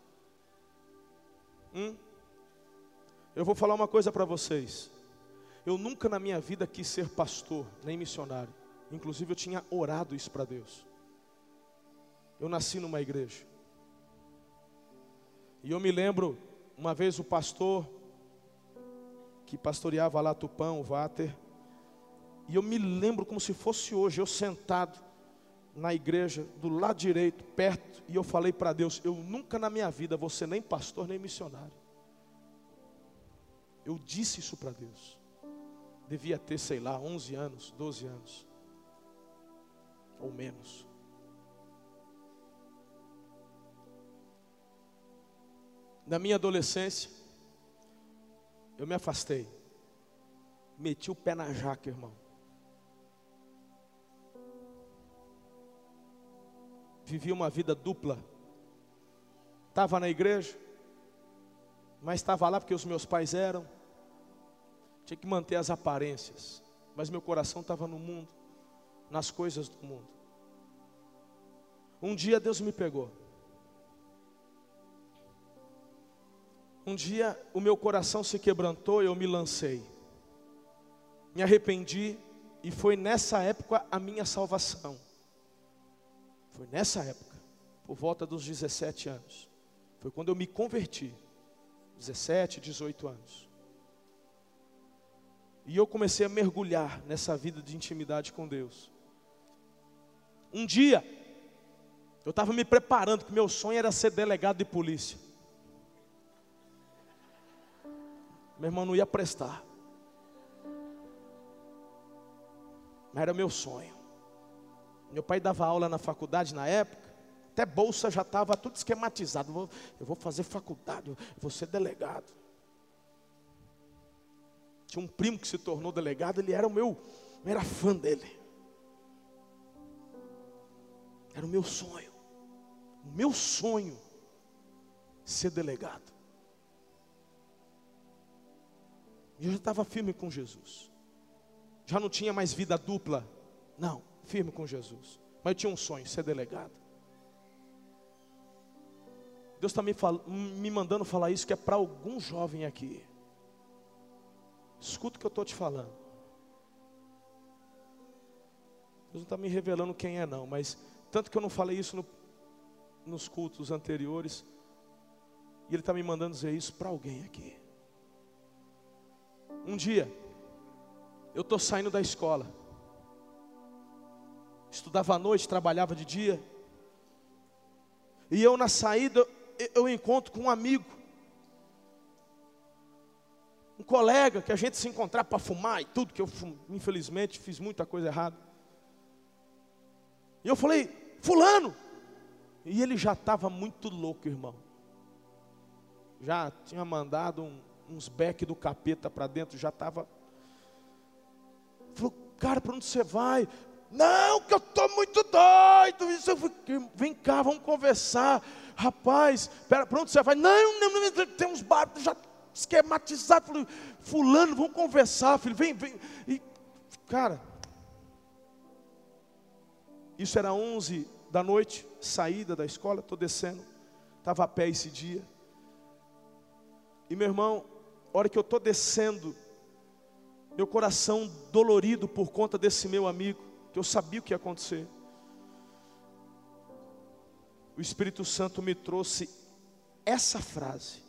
[SPEAKER 1] Hum? Eu vou falar uma coisa para vocês. Eu nunca na minha vida quis ser pastor, nem missionário. Inclusive eu tinha orado isso para Deus. Eu nasci numa igreja. E eu me lembro, uma vez o pastor que pastoreava lá Tupão, o Váter, e eu me lembro como se fosse hoje, eu sentado na igreja, do lado direito, perto, e eu falei para Deus: Eu nunca na minha vida vou ser nem pastor nem missionário. Eu disse isso para Deus devia ter, sei lá, 11 anos, 12 anos, ou menos. Na minha adolescência, eu me afastei, meti o pé na jaca, irmão. Vivi uma vida dupla. Estava na igreja, mas estava lá porque os meus pais eram tinha que manter as aparências, mas meu coração estava no mundo, nas coisas do mundo. Um dia Deus me pegou. Um dia o meu coração se quebrantou e eu me lancei. Me arrependi e foi nessa época a minha salvação. Foi nessa época, por volta dos 17 anos. Foi quando eu me converti. 17, 18 anos. E eu comecei a mergulhar nessa vida de intimidade com Deus. Um dia, eu estava me preparando, que meu sonho era ser delegado de polícia. Meu irmão não ia prestar. Mas era meu sonho. Meu pai dava aula na faculdade na época. Até bolsa já estava tudo esquematizado. Eu vou, fazer faculdade, eu vou ser delegado. Tinha um primo que se tornou delegado, ele era o meu, eu era fã dele. Era o meu sonho. O meu sonho ser delegado. E eu já estava firme com Jesus. Já não tinha mais vida dupla. Não, firme com Jesus. Mas eu tinha um sonho, ser delegado. Deus está me, me, mandando falar isso que é para algum jovem aqui. Escuta o que eu estou te falando. Deus não está me revelando quem é não, mas tanto que eu não falei isso no, nos cultos anteriores, e Ele está me mandando dizer isso para alguém aqui. Um dia, eu estou saindo da escola, estudava à noite, trabalhava de dia, e eu na saída, eu encontro com um amigo, um colega que a gente se encontrar para fumar e tudo, que eu infelizmente fiz muita coisa errada. E eu falei, fulano. E ele já estava muito louco, irmão. Já tinha mandado um, uns beck do capeta para dentro, já estava. Falou, cara, para onde você vai? Não, que eu estou muito doido. Eu falei, vem cá, vamos conversar. Rapaz, para onde você vai? Não, não, não, tem uns barcos já esquematizados. Falei, fulano, vamos conversar, filho. Vem, vem. E, cara, isso era 11 da noite, saída da escola, estou descendo, estava a pé esse dia. E meu irmão, a hora que eu estou descendo, meu coração dolorido por conta desse meu amigo, que eu sabia o que ia acontecer. O Espírito Santo me trouxe essa frase,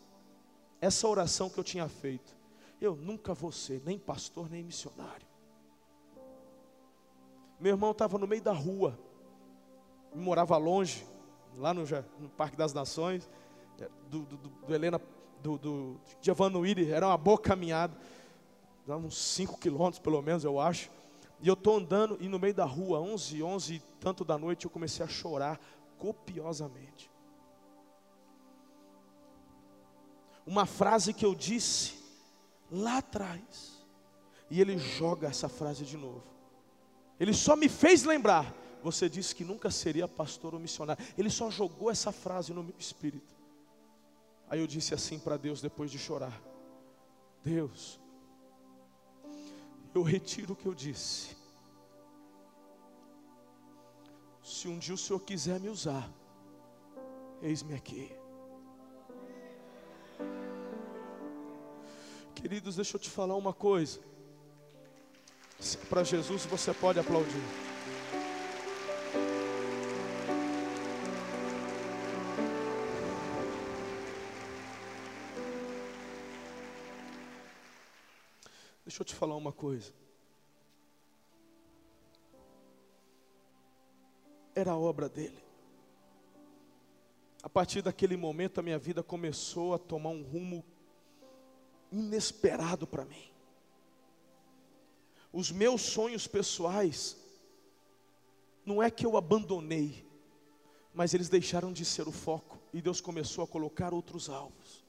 [SPEAKER 1] essa oração que eu tinha feito. Eu nunca vou ser nem pastor nem missionário. Meu irmão estava no meio da rua, morava longe, lá no, no Parque das Nações, é, do, do, do Helena, do, do de Avanuíri, era uma boa caminhada, uns 5 quilômetros pelo menos, eu acho. E eu estou andando e no meio da rua, 11, 11 e tanto da noite, eu comecei a chorar copiosamente. Uma frase que eu disse lá atrás, e ele joga essa frase de novo. Ele só me fez lembrar. Você disse que nunca seria pastor ou missionário. Ele só jogou essa frase no meu espírito. Aí eu disse assim para Deus depois de chorar: Deus, eu retiro o que eu disse. Se um dia o Senhor quiser me usar, eis-me aqui. Queridos, deixa eu te falar uma coisa. Para Jesus você pode aplaudir. Deixa eu te falar uma coisa. Era a obra dele. A partir daquele momento, a minha vida começou a tomar um rumo inesperado para mim os meus sonhos pessoais, não é que eu abandonei, mas eles deixaram de ser o foco e Deus começou a colocar outros alvos.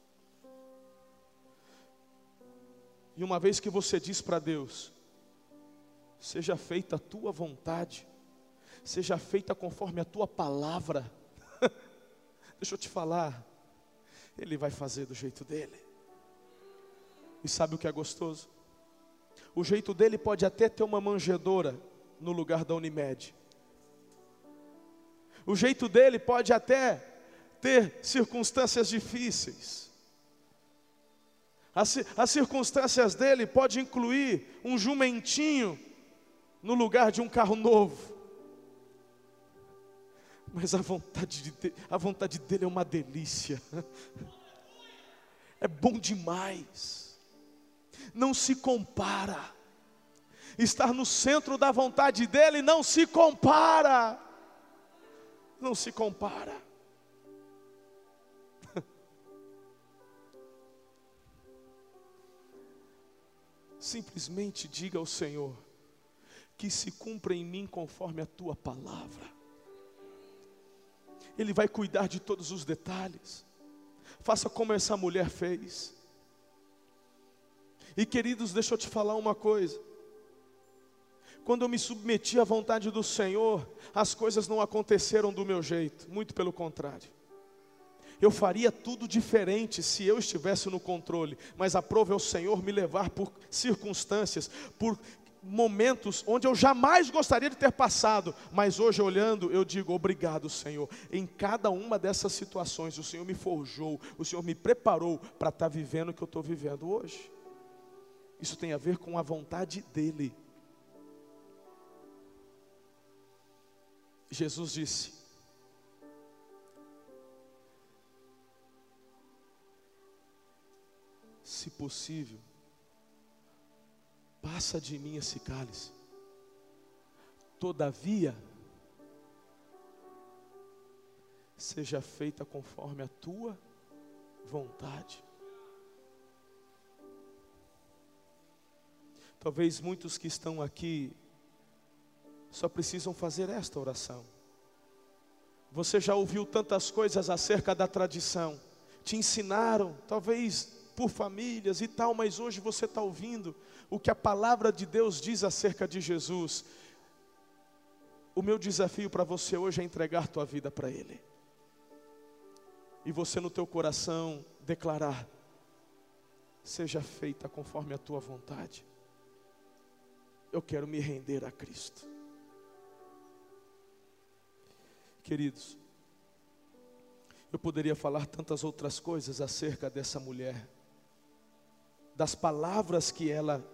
[SPEAKER 1] E uma vez que você diz para Deus, seja feita a tua vontade, seja feita conforme a tua palavra, deixa eu te falar, Ele vai fazer do jeito dele. E sabe o que é gostoso? O jeito dele pode até ter uma manjedoura no lugar da Unimed. O jeito dele pode até ter circunstâncias difíceis. As, as circunstâncias dele pode incluir um jumentinho no lugar de um carro novo. Mas a vontade, de, a vontade dele é uma delícia. É bom demais. Não se compara. Estar no centro da vontade dele não se compara. Não se compara. Simplesmente diga ao Senhor: que se cumpra em mim conforme a tua palavra. Ele vai cuidar de todos os detalhes. Faça como essa mulher fez. E queridos, deixa eu te falar uma coisa. Quando eu me submeti à vontade do Senhor, as coisas não aconteceram do meu jeito, muito pelo contrário. Eu faria tudo diferente se eu estivesse no controle, mas aprove ao Senhor me levar por circunstâncias, por momentos onde eu jamais gostaria de ter passado, mas hoje olhando, eu digo obrigado, Senhor. Em cada uma dessas situações, o Senhor me forjou, o Senhor me preparou para estar vivendo o que eu estou vivendo hoje. Isso tem a ver com a vontade dEle. Jesus disse: Se possível, passa de mim esse cálice. Todavia, seja feita conforme a tua vontade. Talvez muitos que estão aqui só precisam fazer esta oração. Você já ouviu tantas coisas acerca da tradição, te ensinaram, talvez por famílias e tal, mas hoje você está ouvindo o que a palavra de Deus diz acerca de Jesus. O meu desafio para você hoje é entregar tua vida para Ele. E você no teu coração declarar: seja feita conforme a tua vontade. Eu quero me render a Cristo. Queridos, eu poderia falar tantas outras coisas acerca dessa mulher, das palavras que ela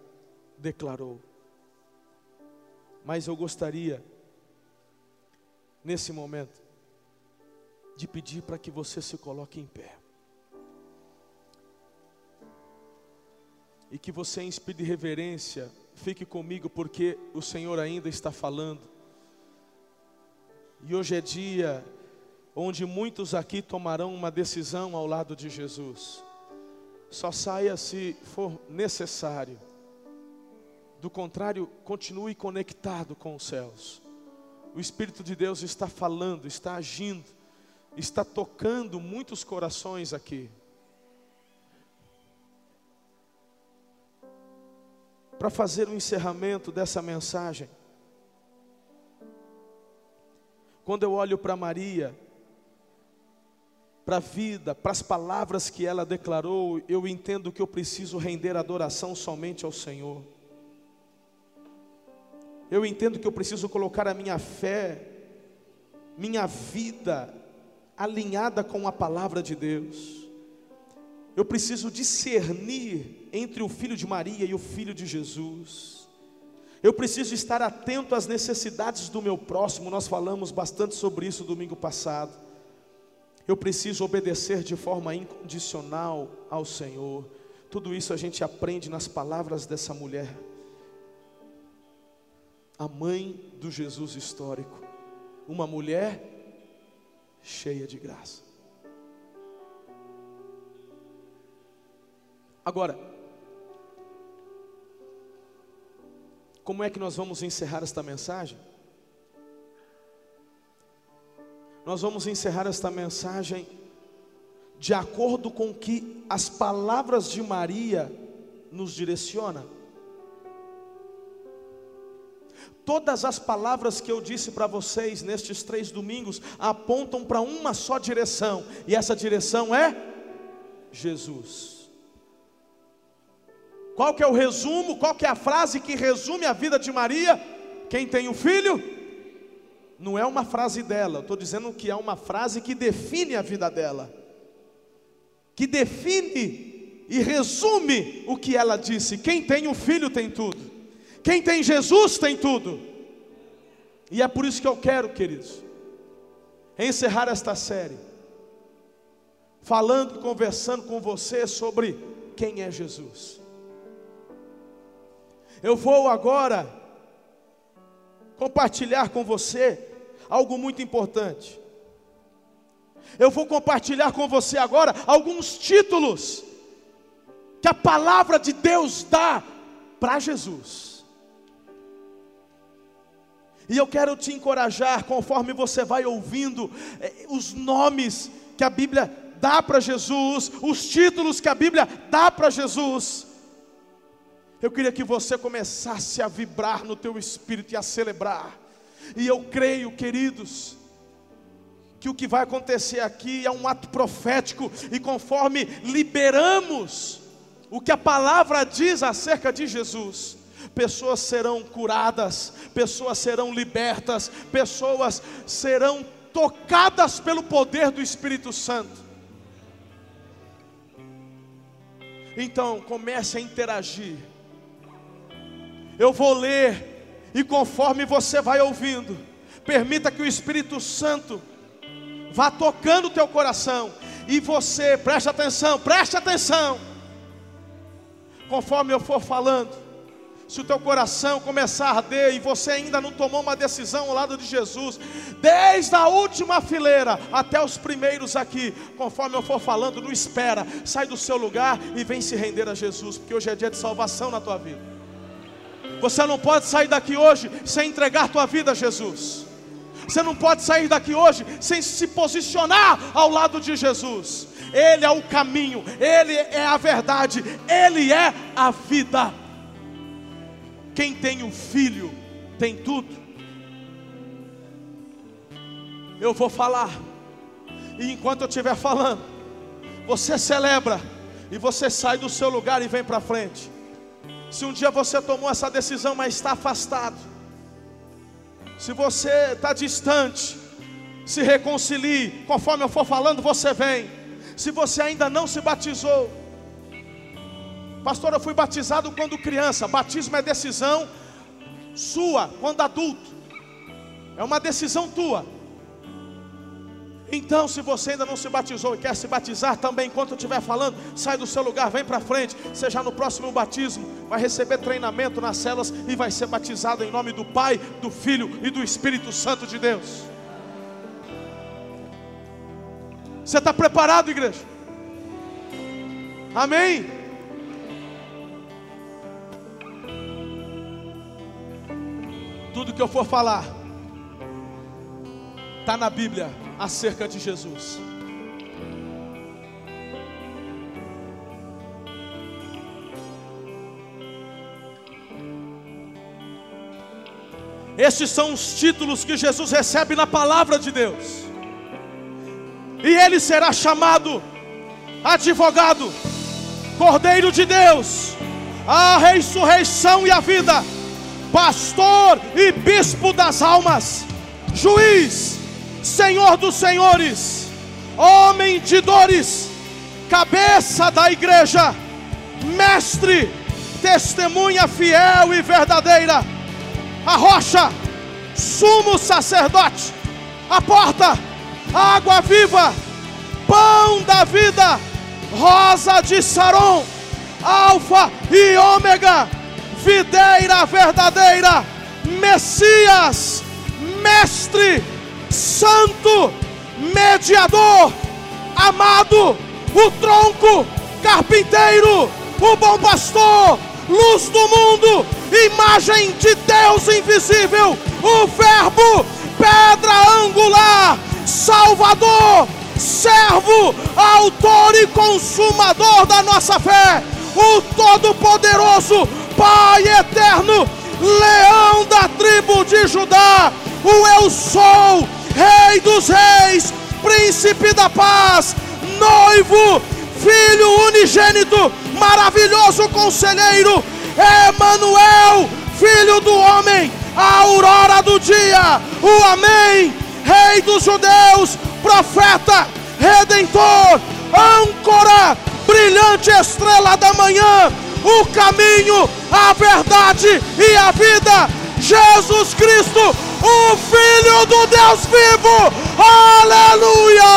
[SPEAKER 1] declarou. Mas eu gostaria, nesse momento, de pedir para que você se coloque em pé. E que você, de reverência, fique comigo, porque o Senhor ainda está falando. E hoje é dia onde muitos aqui tomarão uma decisão ao lado de Jesus. Só saia se for necessário. Do contrário, continue conectado com os céus. O Espírito de Deus está falando, está agindo, está tocando muitos corações aqui. Para fazer o encerramento dessa mensagem, quando eu olho para Maria, para a vida, para as palavras que ela declarou, eu entendo que eu preciso render adoração somente ao Senhor. Eu entendo que eu preciso colocar a minha fé, minha vida alinhada com a palavra de Deus. Eu preciso discernir entre o filho de Maria e o filho de Jesus. Eu preciso estar atento às necessidades do meu próximo. Nós falamos bastante sobre isso domingo passado. Eu preciso obedecer de forma incondicional ao Senhor. Tudo isso a gente aprende nas palavras dessa mulher a mãe do Jesus histórico, uma mulher cheia de graça. Agora, como é que nós vamos encerrar esta mensagem? Nós vamos encerrar esta mensagem de acordo com que as palavras de Maria nos direcionam. Todas as palavras que eu disse para vocês nestes três domingos apontam para uma só direção, e essa direção é Jesus. Qual que é o resumo? Qual que é a frase que resume a vida de Maria? Quem tem um filho? Não é uma frase dela, estou dizendo que é uma frase que define a vida dela, que define e resume o que ela disse: quem tem um filho tem tudo, quem tem Jesus tem tudo. E é por isso que eu quero, queridos, encerrar esta série, falando, conversando com você sobre quem é Jesus. Eu vou agora compartilhar com você algo muito importante. Eu vou compartilhar com você agora alguns títulos que a palavra de Deus dá para Jesus. E eu quero te encorajar, conforme você vai ouvindo eh, os nomes que a Bíblia dá para Jesus, os títulos que a Bíblia dá para Jesus. Eu queria que você começasse a vibrar no teu espírito e a celebrar. E eu creio, queridos, que o que vai acontecer aqui é um ato profético e conforme liberamos o que a palavra diz acerca de Jesus, pessoas serão curadas, pessoas serão libertas, pessoas serão tocadas pelo poder do Espírito Santo. Então, comece a interagir eu vou ler, e conforme você vai ouvindo, permita que o Espírito Santo vá tocando o teu coração, e você, preste atenção, preste atenção, conforme eu for falando, se o teu coração começar a arder e você ainda não tomou uma decisão ao lado de Jesus, desde a última fileira até os primeiros aqui, conforme eu for falando, não espera, sai do seu lugar e vem se render a Jesus, porque hoje é dia de salvação na tua vida. Você não pode sair daqui hoje sem entregar tua vida a Jesus. Você não pode sair daqui hoje sem se posicionar ao lado de Jesus. Ele é o caminho, Ele é a verdade, Ele é a vida. Quem tem o um filho tem tudo. Eu vou falar, e enquanto eu estiver falando, você celebra, e você sai do seu lugar e vem para frente. Se um dia você tomou essa decisão, mas está afastado, se você está distante, se reconcilie, conforme eu for falando, você vem. Se você ainda não se batizou, pastor, eu fui batizado quando criança. Batismo é decisão sua, quando adulto, é uma decisão tua. Então, se você ainda não se batizou e quer se batizar também, enquanto eu estiver falando, sai do seu lugar, vem para frente. Seja no próximo batismo, vai receber treinamento nas células e vai ser batizado em nome do Pai, do Filho e do Espírito Santo de Deus. Você está preparado, igreja? Amém? Tudo que eu for falar, está na Bíblia acerca de Jesus. Estes são os títulos que Jesus recebe na palavra de Deus. E ele será chamado advogado, Cordeiro de Deus, a ressurreição e a vida, pastor e bispo das almas, juiz Senhor dos senhores, homem de dores, cabeça da igreja, mestre, testemunha fiel e verdadeira, a rocha, sumo sacerdote, a porta, água viva, pão da vida, rosa de Saron, alfa e ômega, videira verdadeira, Messias, mestre, santo, mediador, amado, o tronco, carpinteiro, o bom pastor, luz do mundo, imagem de Deus invisível, o Verbo, pedra angular, Salvador, servo, autor e consumador da nossa fé, o Todo-Poderoso, Pai eterno, leão da tribo de Judá, o Eu Sou, Rei dos Reis, Príncipe da Paz, Noivo, Filho unigênito, maravilhoso conselheiro, Emanuel, Filho do homem, a aurora do dia, o Amém, Rei dos Judeus, profeta, redentor, âncora, brilhante estrela da manhã, o caminho, a verdade e a vida, Jesus Cristo, o Filho do Deus vivo, aleluia!